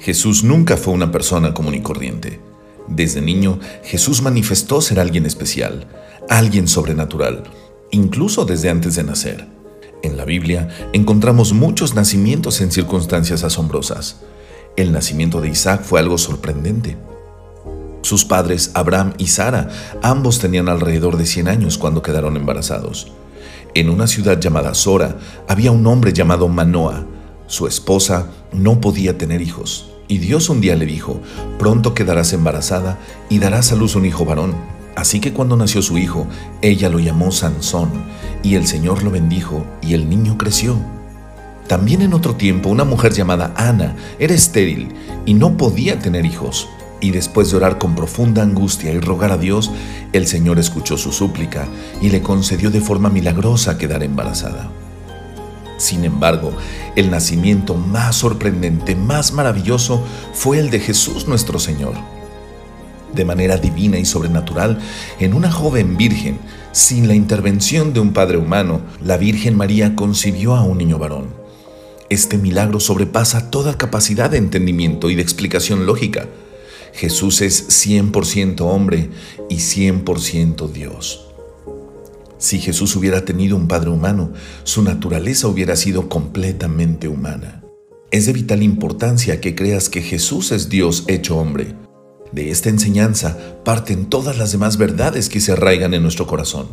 Jesús nunca fue una persona común y corriente. Desde niño, Jesús manifestó ser alguien especial, alguien sobrenatural, incluso desde antes de nacer. En la Biblia encontramos muchos nacimientos en circunstancias asombrosas. El nacimiento de Isaac fue algo sorprendente. Sus padres, Abraham y Sara, ambos tenían alrededor de 100 años cuando quedaron embarazados. En una ciudad llamada Sora había un hombre llamado Manoah. Su esposa no podía tener hijos. Y Dios un día le dijo, pronto quedarás embarazada y darás a luz un hijo varón. Así que cuando nació su hijo, ella lo llamó Sansón, y el Señor lo bendijo, y el niño creció. También en otro tiempo una mujer llamada Ana era estéril y no podía tener hijos. Y después de orar con profunda angustia y rogar a Dios, el Señor escuchó su súplica y le concedió de forma milagrosa quedar embarazada. Sin embargo, el nacimiento más sorprendente, más maravilloso, fue el de Jesús nuestro Señor. De manera divina y sobrenatural, en una joven virgen, sin la intervención de un padre humano, la Virgen María concibió a un niño varón. Este milagro sobrepasa toda capacidad de entendimiento y de explicación lógica. Jesús es 100% hombre y 100% Dios. Si Jesús hubiera tenido un Padre humano, su naturaleza hubiera sido completamente humana. Es de vital importancia que creas que Jesús es Dios hecho hombre. De esta enseñanza parten todas las demás verdades que se arraigan en nuestro corazón.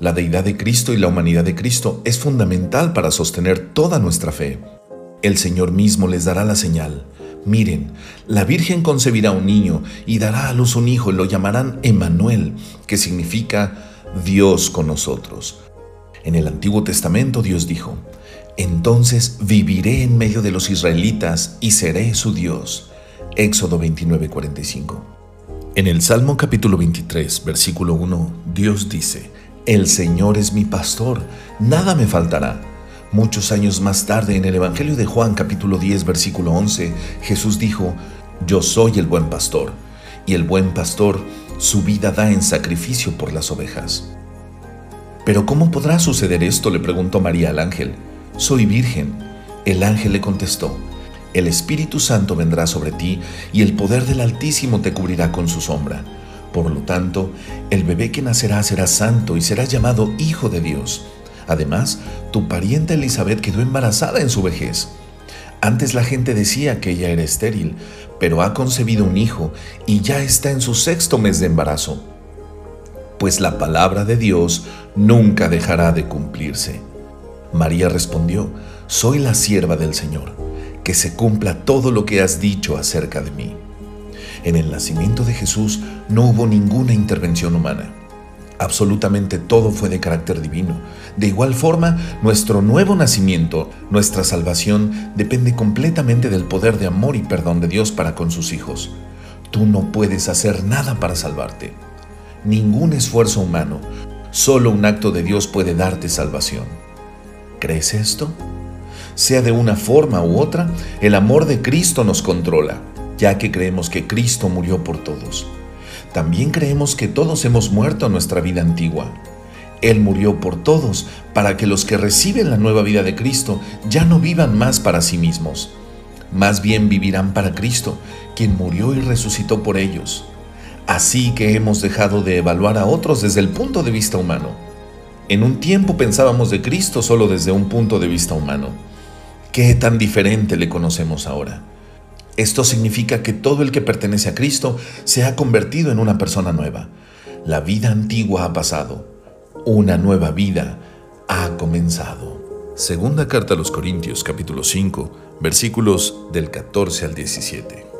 La deidad de Cristo y la humanidad de Cristo es fundamental para sostener toda nuestra fe. El Señor mismo les dará la señal. Miren, la Virgen concebirá un niño y dará a luz un hijo y lo llamarán Emanuel, que significa Dios con nosotros. En el Antiguo Testamento Dios dijo, entonces viviré en medio de los israelitas y seré su Dios. Éxodo 29:45. En el Salmo capítulo 23, versículo 1, Dios dice, El Señor es mi pastor, nada me faltará. Muchos años más tarde, en el Evangelio de Juan capítulo 10, versículo 11, Jesús dijo, Yo soy el buen pastor, y el buen pastor su vida da en sacrificio por las ovejas. Pero ¿cómo podrá suceder esto? le preguntó María al ángel. Soy virgen. El ángel le contestó, El Espíritu Santo vendrá sobre ti y el poder del Altísimo te cubrirá con su sombra. Por lo tanto, el bebé que nacerá será santo y será llamado Hijo de Dios. Además, tu parienta Elizabeth quedó embarazada en su vejez. Antes la gente decía que ella era estéril, pero ha concebido un hijo y ya está en su sexto mes de embarazo. Pues la palabra de Dios nunca dejará de cumplirse. María respondió, Soy la sierva del Señor, que se cumpla todo lo que has dicho acerca de mí. En el nacimiento de Jesús no hubo ninguna intervención humana. Absolutamente todo fue de carácter divino. De igual forma, nuestro nuevo nacimiento, nuestra salvación, depende completamente del poder de amor y perdón de Dios para con sus hijos. Tú no puedes hacer nada para salvarte. Ningún esfuerzo humano, solo un acto de Dios puede darte salvación. ¿Crees esto? Sea de una forma u otra, el amor de Cristo nos controla, ya que creemos que Cristo murió por todos también creemos que todos hemos muerto a nuestra vida antigua. Él murió por todos para que los que reciben la nueva vida de Cristo ya no vivan más para sí mismos. Más bien vivirán para Cristo, quien murió y resucitó por ellos. Así que hemos dejado de evaluar a otros desde el punto de vista humano. En un tiempo pensábamos de Cristo solo desde un punto de vista humano. ¿Qué tan diferente le conocemos ahora? Esto significa que todo el que pertenece a Cristo se ha convertido en una persona nueva. La vida antigua ha pasado, una nueva vida ha comenzado. Segunda carta a los Corintios capítulo 5 versículos del 14 al 17.